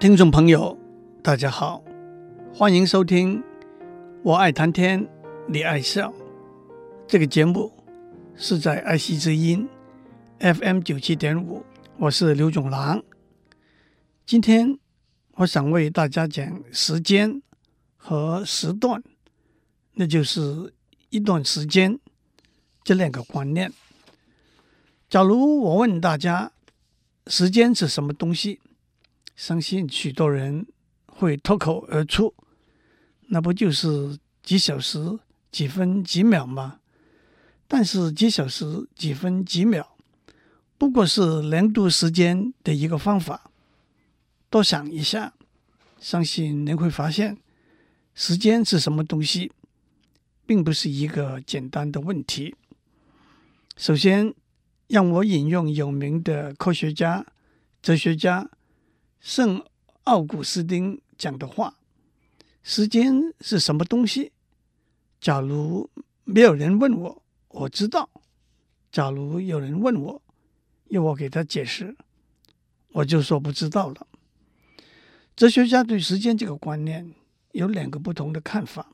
听众朋友，大家好，欢迎收听《我爱谈天，你爱笑》这个节目，是在爱惜之音 FM 九七点五，我是刘总郎。今天我想为大家讲时间和时段，那就是一段时间这两个观念。假如我问大家，时间是什么东西？相信许多人会脱口而出，那不就是几小时、几分、几秒吗？但是几小时、几分、几秒，不过是量度时间的一个方法。多想一下，相信您会发现，时间是什么东西，并不是一个简单的问题。首先，让我引用有名的科学家、哲学家。圣奥古斯丁讲的话：“时间是什么东西？假如没有人问我，我知道；假如有人问我，要我给他解释，我就说不知道了。”哲学家对时间这个观念有两个不同的看法，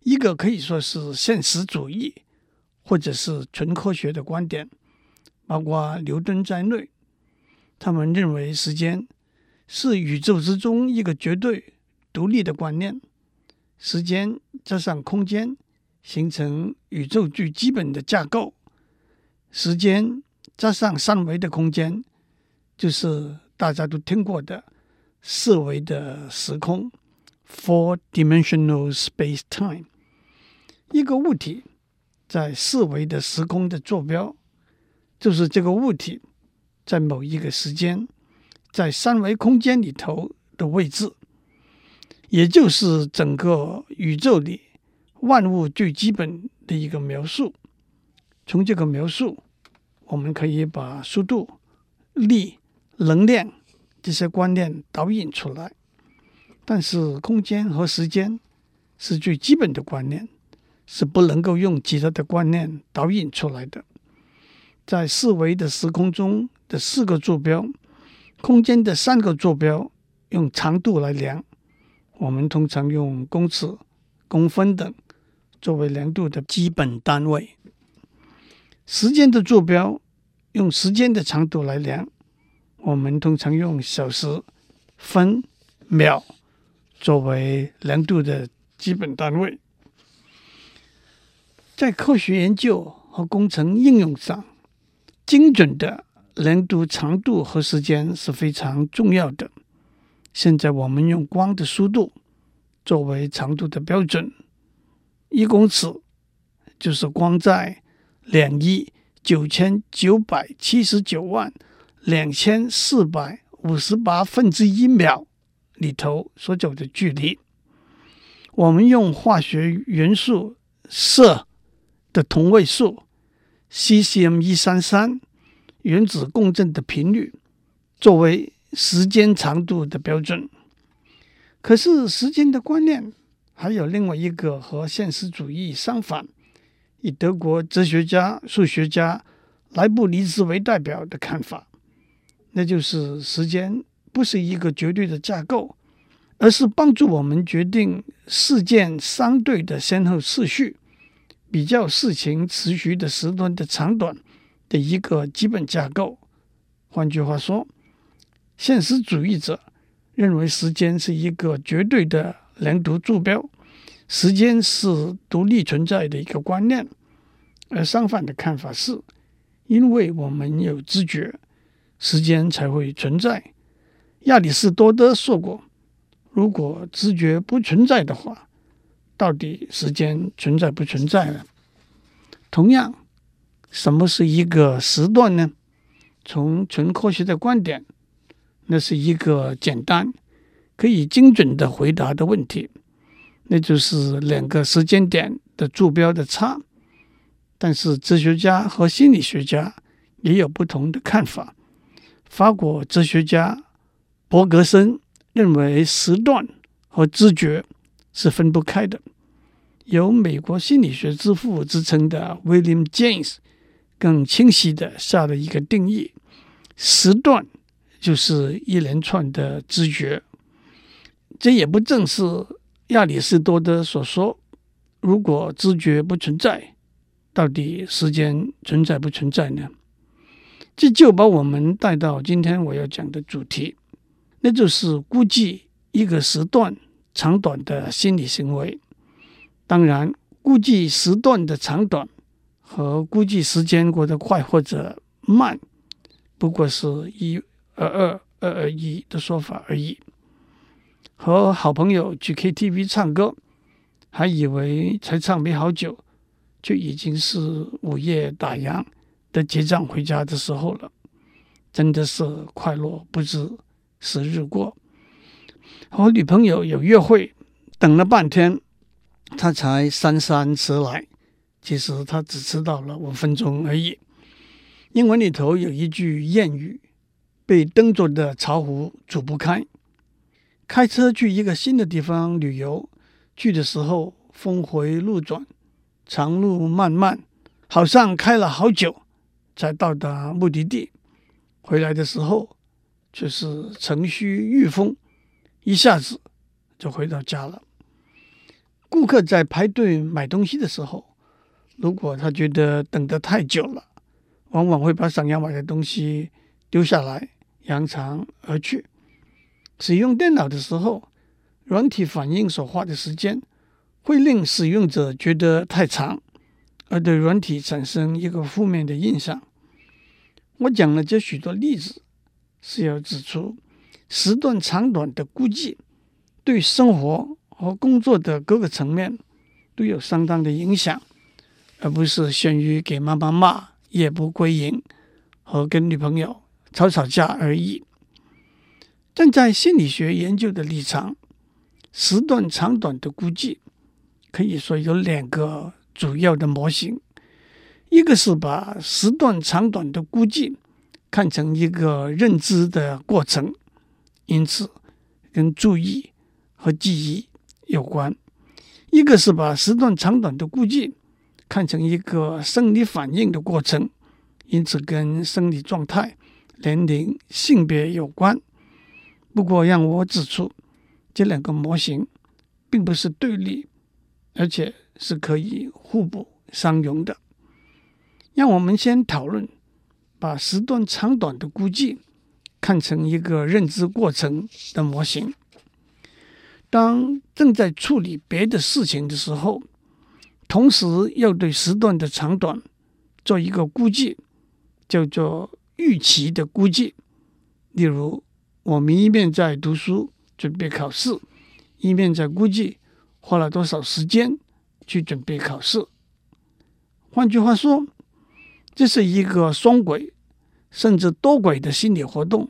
一个可以说是现实主义，或者是纯科学的观点，包括牛顿在内，他们认为时间。是宇宙之中一个绝对独立的观念，时间加上空间形成宇宙最基本的架构，时间加上三维的空间，就是大家都听过的四维的时空 （four-dimensional space-time）。一个物体在四维的时空的坐标，就是这个物体在某一个时间。在三维空间里头的位置，也就是整个宇宙里万物最基本的一个描述。从这个描述，我们可以把速度、力、能量这些观念导引出来。但是，空间和时间是最基本的观念，是不能够用其他的观念导引出来的。在四维的时空中的四个坐标。空间的三个坐标用长度来量，我们通常用公尺、公分等作为量度的基本单位。时间的坐标用时间的长度来量，我们通常用小时、分、秒作为量度的基本单位。在科学研究和工程应用上，精准的。量度长度和时间是非常重要的。现在我们用光的速度作为长度的标准，一公尺就是光在两亿九千九百七十九万两千四百五十八分之一秒里头所走的距离。我们用化学元素銫的同位素 cesium 一三三。原子共振的频率作为时间长度的标准，可是时间的观念还有另外一个和现实主义相反，以德国哲学家、数学家莱布尼兹为代表的看法，那就是时间不是一个绝对的架构，而是帮助我们决定事件相对的先后次序，比较事情持续的时段的长短。的一个基本架构。换句话说，现实主义者认为时间是一个绝对的量度坐标，时间是独立存在的一个观念。而相反的看法是，因为我们有知觉，时间才会存在。亚里士多德说过，如果知觉不存在的话，到底时间存在不存在呢？同样。什么是一个时段呢？从纯科学的观点，那是一个简单、可以精准的回答的问题，那就是两个时间点的坐标的差。但是哲学家和心理学家也有不同的看法。法国哲学家柏格森认为时段和知觉是分不开的。有美国心理学之父之称的 William James。更清晰地下了一个定义：时段就是一连串的知觉。这也不正是亚里士多德所说：如果知觉不存在，到底时间存在不存在呢？这就把我们带到今天我要讲的主题，那就是估计一个时段长短的心理行为。当然，估计时段的长短和估计时间过得快或者慢，不过是一二二二二一的说法而已。和好朋友去 KTV 唱歌，还以为才唱没好久，就已经是午夜打烊的结账回家的时候了。真的是快乐不知时日过。和女朋友有约会，等了半天。他才姗姗迟来，其实他只迟到了五分钟而已。英文里头有一句谚语：“被灯做的巢壶煮不开。”开车去一个新的地方旅游，去的时候峰回路转，长路漫漫，好像开了好久才到达目的地。回来的时候却是乘虚遇风，一下子就回到家了。顾客在排队买东西的时候，如果他觉得等得太久了，往往会把想要买的东西丢下来，扬长而去。使用电脑的时候，软体反应所花的时间会令使用者觉得太长，而对软体产生一个负面的印象。我讲了这许多例子，是要指出时段长短的估计对生活。和工作的各个层面都有相当的影响，而不是限于给妈妈骂、夜不归营和跟女朋友吵吵架而已。站在心理学研究的立场，时段长短的估计可以说有两个主要的模型，一个是把时段长短的估计看成一个认知的过程，因此跟注意和记忆。有关，一个是把时段长短的估计看成一个生理反应的过程，因此跟生理状态、年龄、性别有关。不过，让我指出，这两个模型并不是对立，而且是可以互补相容的。让我们先讨论把时段长短的估计看成一个认知过程的模型。当正在处理别的事情的时候，同时要对时段的长短做一个估计，叫做预期的估计。例如，我们一面在读书准备考试，一面在估计花了多少时间去准备考试。换句话说，这是一个双轨甚至多轨的心理活动。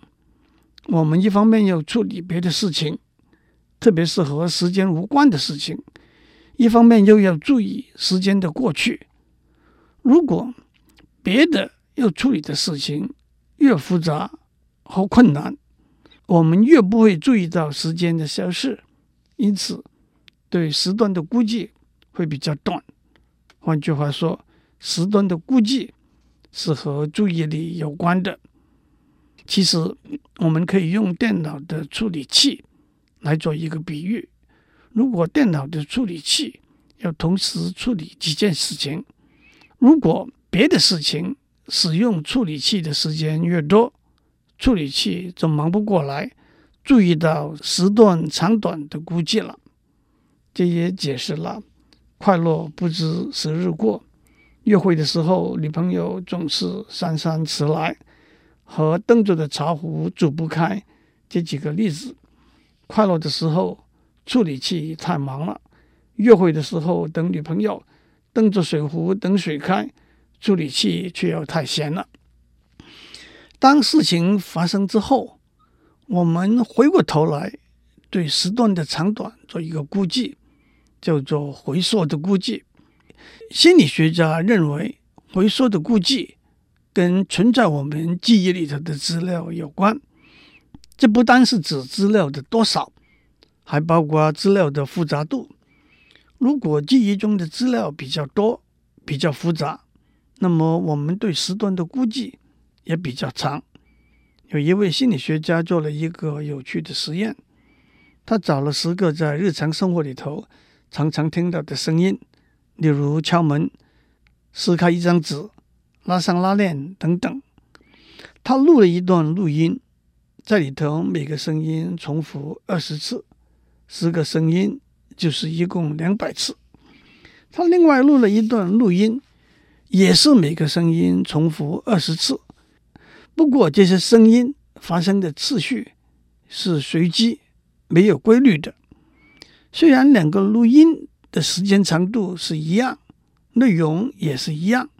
我们一方面要处理别的事情。特别是和时间无关的事情，一方面又要注意时间的过去。如果别的要处理的事情越复杂和困难，我们越不会注意到时间的消失，因此对时段的估计会比较短。换句话说，时段的估计是和注意力有关的。其实，我们可以用电脑的处理器。来做一个比喻，如果电脑的处理器要同时处理几件事情，如果别的事情使用处理器的时间越多，处理器就忙不过来，注意到时段长短的估计了。这也解释了快乐不知时日过，约会的时候女朋友总是姗姗迟来，和灯做的茶壶煮不开这几个例子。快乐的时候，处理器太忙了；约会的时候，等女朋友，瞪着水壶等水开，处理器却又太闲了。当事情发生之后，我们回过头来对时段的长短做一个估计，叫做回溯的估计。心理学家认为，回溯的估计跟存在我们记忆里头的资料有关。这不单是指资料的多少，还包括资料的复杂度。如果记忆中的资料比较多、比较复杂，那么我们对时段的估计也比较长。有一位心理学家做了一个有趣的实验，他找了十个在日常生活里头常常听到的声音，例如敲门、撕开一张纸、拉上拉链等等。他录了一段录音，在里头每个声音重复二十次，十个声音就是一共两百次。他另外录了一段录音，也是每个声音重复二十次。不过这些声音发生的次序是随机、没有规律的。虽然两个录音的时间长度是一样，内容也是一样，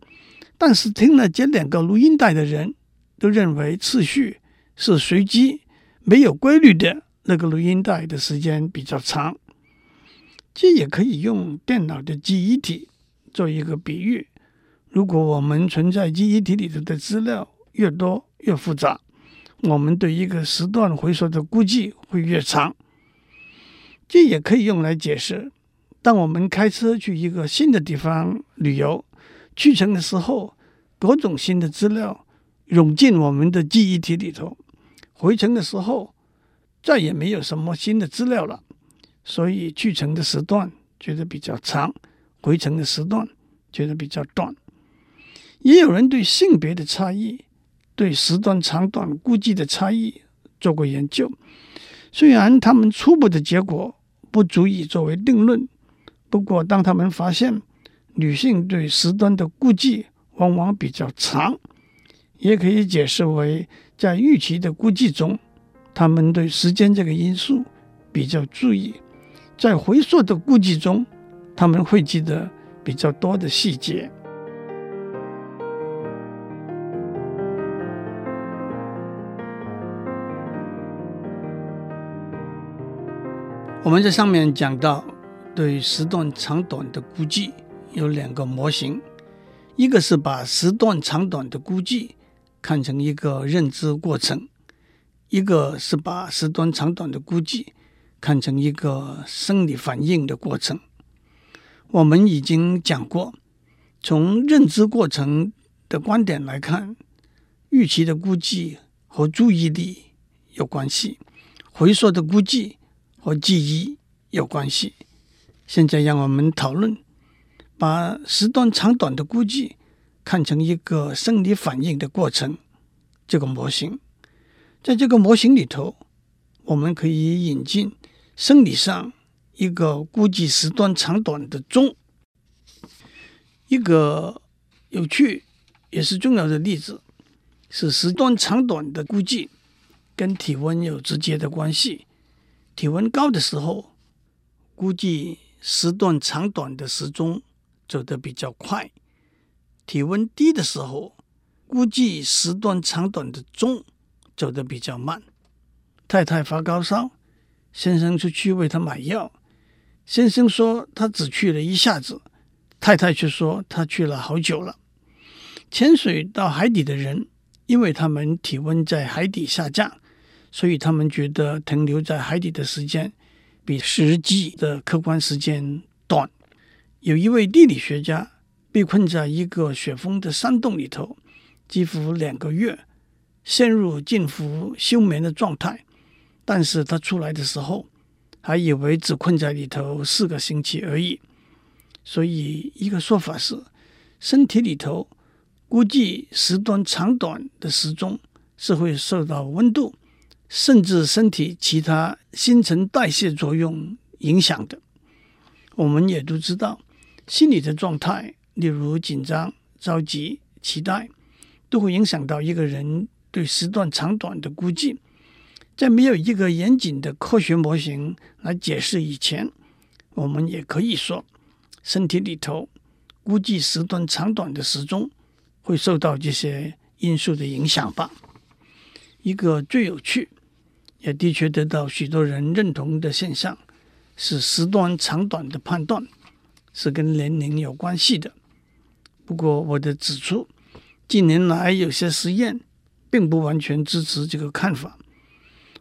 但是听了这两个录音带的人都认为次序是随机、没有规律的那个录音带的时间比较长。这也可以用电脑的记忆体做一个比喻。如果我们存在记忆体里头的资料越多，越复杂，我们对一个时段回溯的估计会越长。这也可以用来解释：当我们开车去一个新的地方旅游，去程的时候，各种新的资料涌进我们的记忆体里头；回程的时候，再也没有什么新的资料了。所以去程的时段觉得比较长，回程的时段觉得比较短。也有人对性别的差异。对时段长短估计的差异做过研究，虽然他们初步的结果不足以作为定论，不过当他们发现女性对时段的估计往往比较长，也可以解释为在预期的估计中，他们对时间这个因素比较注意，在回溯的估计中，他们会记得比较多的细节。我们在上面讲到，对时段长短的估计有两个模型，一个是把时段长短的估计看成一个认知过程，一个是把时段长短的估计看成一个生理反应的过程。我们已经讲过，从认知过程的观点来看，预期的估计和注意力有关系，回溯的估计。和记忆有关系。现在让我们讨论，把时段长短的估计看成一个生理反应的过程。这个模型，在这个模型里头，我们可以引进生理上一个估计时段长短的钟。一个有趣也是重要的例子是时段长短的估计跟体温有直接的关系。体温高的时候，估计时段长短的时钟走得比较快；体温低的时候，估计时段长短的钟走得比较慢。太太发高烧，先生出去为她买药。先生说他只去了一下子，太太却说他去了好久了。潜水到海底的人，因为他们体温在海底下降。所以他们觉得停留在海底的时间比实际的客观时间短。有一位地理学家被困在一个雪峰的山洞里头，几乎两个月，陷入近乎休眠的状态。但是他出来的时候，还以为只困在里头四个星期而已。所以一个说法是，身体里头估计时段长短的时钟是会受到温度。甚至身体其他新陈代谢作用影响的，我们也都知道，心理的状态，例如紧张、着急、期待，都会影响到一个人对时段长短的估计。在没有一个严谨的科学模型来解释以前，我们也可以说，身体里头估计时段长短的时钟会受到这些因素的影响吧。一个最有趣。也的确得到许多人认同的现象，是时段长短的判断是跟年龄有关系的。不过，我得指出，近年来有些实验并不完全支持这个看法。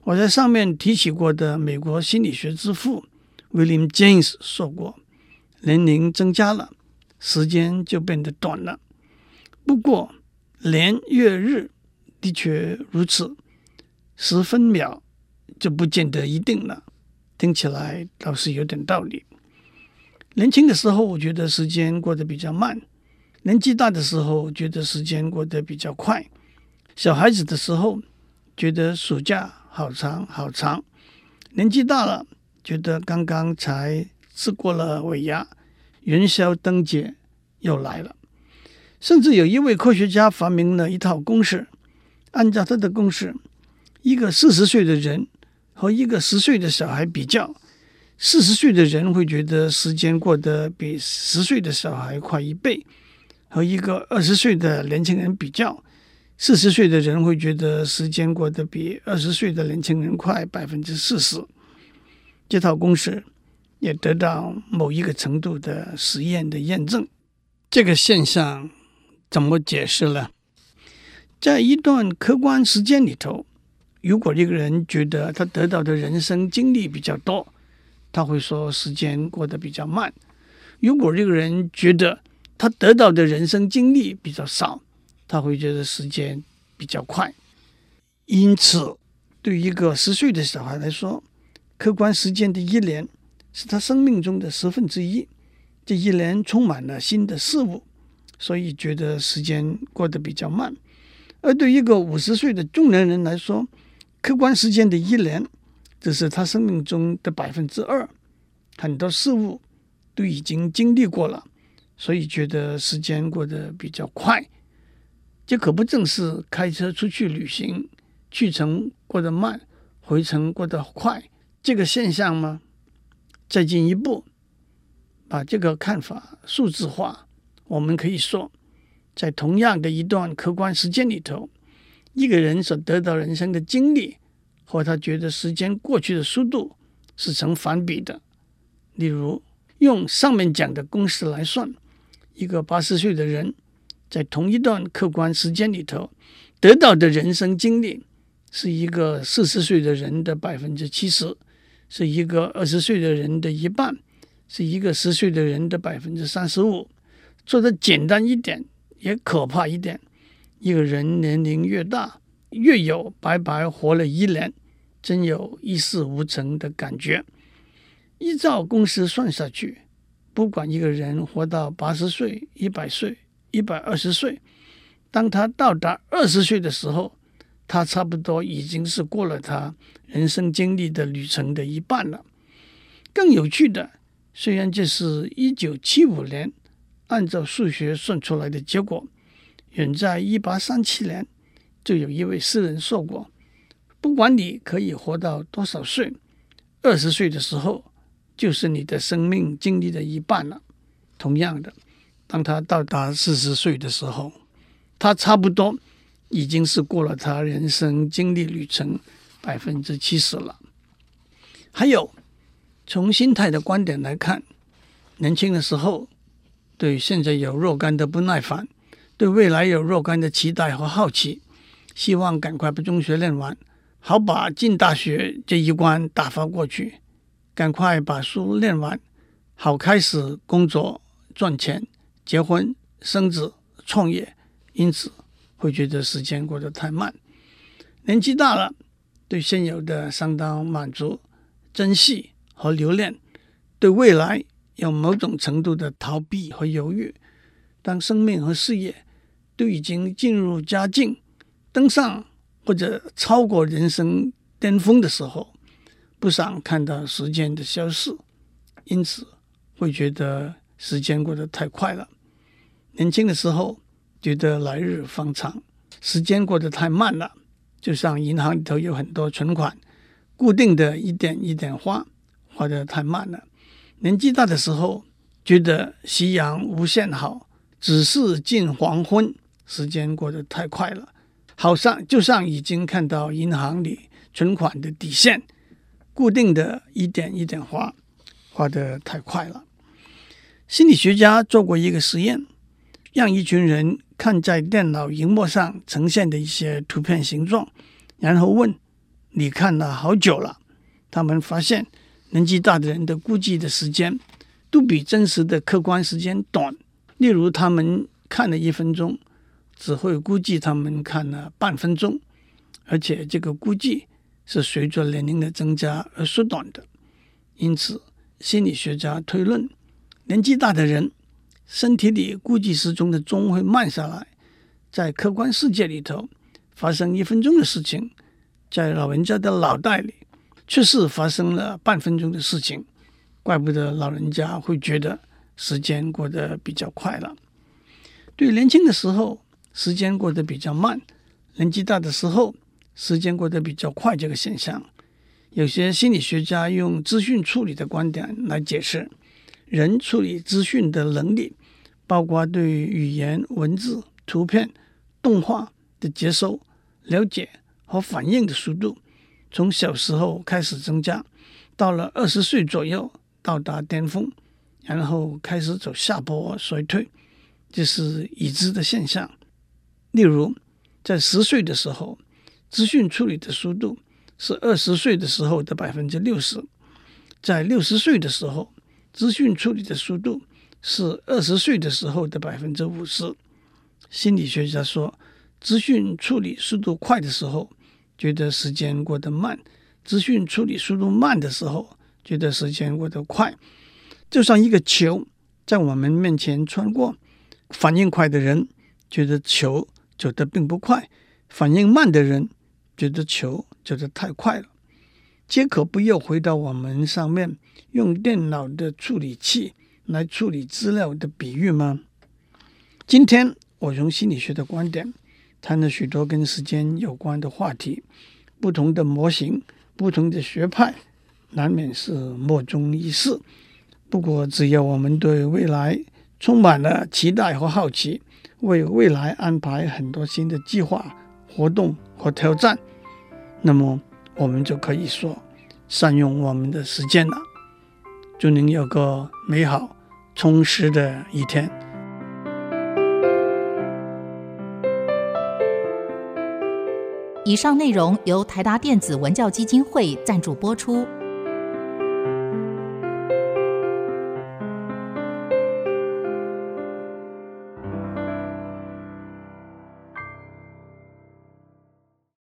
我在上面提起过的美国心理学之父 William James 说过，年龄增加了，时间就变得短了。不过，年月日的确如此。十分秒就不见得一定了。听起来倒是有点道理。年轻的时候，我觉得时间过得比较慢；年纪大的时候，觉得时间过得比较快。小孩子的时候，觉得暑假好长好长；年纪大了，觉得刚刚才吃过了尾牙，元宵灯节又来了。甚至有一位科学家发明了一套公式，按照他的公式，一个四十岁的人和一个十岁的小孩比较，四十岁的人会觉得时间过得比十岁的小孩快一倍；和一个二十岁的年轻人比较，四十岁的人会觉得时间过得比二十岁的年轻人快百分之四十。这套公式也得到某一个程度的实验的验证。这个现象。怎么解释呢？在一段客观时间里头，如果一个人觉得他得到的人生经历比较多，他会说时间过得比较慢；如果这个人觉得他得到的人生经历比较少，他会觉得时间比较快。因此，对一个十岁的小孩来说，客观时间的一年是他生命中的十分之一，这一年充满了新的事物。所以觉得时间过得比较慢，而对一个五十岁的中年人来说，客观时间的一年只是他生命中的百分之二，很多事物都已经经历过了，所以觉得时间过得比较快。这可不正是开车出去旅行，去程过得慢，回程过得快这个现象吗？再进一步，把这个看法数字化。我们可以说，在同样的一段客观时间里头，一个人所得到人生的经历和他觉得时间过去的速度是成反比的。例如，用上面讲的公式来算，一个八十岁的人在同一段客观时间里头得到的人生经历，是一个四十岁的人的百分之七十，是一个二十岁的人的一半，是一个十岁的人的百分之三十五。说的简单一点，也可怕一点。一个人年龄越大，越有白白活了一年，真有一事无成的感觉。依照公式算下去，不管一个人活到八十岁、一百岁、一百二十岁，当他到达二十岁的时候，他差不多已经是过了他人生经历的旅程的一半了。更有趣的，虽然这是一九七五年。按照数学算出来的结果，远在一八三七年，就有一位诗人说过：“不管你可以活到多少岁，二十岁的时候就是你的生命经历的一半了。”同样的，当他到达四十岁的时候，他差不多已经是过了他人生经历旅程百分之七十了。还有，从心态的观点来看，年轻的时候。对现在有若干的不耐烦，对未来有若干的期待和好奇，希望赶快把中学念完，好把进大学这一关打发过去，赶快把书念完，好开始工作赚钱、结婚、生子、创业。因此会觉得时间过得太慢。年纪大了，对现有的相当满足、珍惜和留恋，对未来。有某种程度的逃避和犹豫。当生命和事业都已经进入佳境，登上或者超过人生巅峰的时候，不想看到时间的消逝，因此会觉得时间过得太快了。年轻的时候觉得来日方长，时间过得太慢了。就像银行里头有很多存款，固定的一点一点花，花得太慢了。年纪大的时候，觉得夕阳无限好，只是近黄昏，时间过得太快了，好像就像已经看到银行里存款的底线，固定的一点一点花，花得太快了。心理学家做过一个实验，让一群人看在电脑荧幕上呈现的一些图片形状，然后问：“你看了好久了？”他们发现。年纪大的人的估计的时间都比真实的客观时间短。例如，他们看了一分钟，只会估计他们看了半分钟；而且这个估计是随着年龄的增加而缩短的。因此，心理学家推论，年纪大的人身体里估计时钟的钟会慢下来。在客观世界里头，发生一分钟的事情，在老人家的脑袋里却是发生了半分钟的事情。怪不得老人家会觉得时间过得比较快了。对年轻的时候，时间过得比较慢；年纪大的时候，时间过得比较快。这个现象，有些心理学家用资讯处理的观点来解释，人处理资讯的能力，包括对语言、文字、图片、动画的接收、了解和反应的速度，从小时候开始增加，到了二十岁左右。到达巅峰，然后开始走下坡衰退，这是已知的现象。例如，在十岁的时候，资讯处理的速度是二十岁的时候的百分之六十；在六十岁的时候，资讯处理的速度是二十岁的时候的百分之五十。心理学家说，资讯处理速度快的时候，觉得时间过得慢；资讯处理速度慢的时候，觉得时间过得快，就像一个球在我们面前穿过，反应快的人觉得球走得并不快，反应慢的人觉得球走得太快了。杰可不又回到我们上面用电脑的处理器来处理资料的比喻吗？今天我从心理学的观点谈了许多跟时间有关的话题，不同的模型，不同的学派。难免是莫衷一是。不过，只要我们对未来充满了期待和好奇，为未来安排很多新的计划、活动和挑战，那么我们就可以说善用我们的时间了。祝您有个美好充实的一天。以上内容由台达电子文教基金会赞助播出。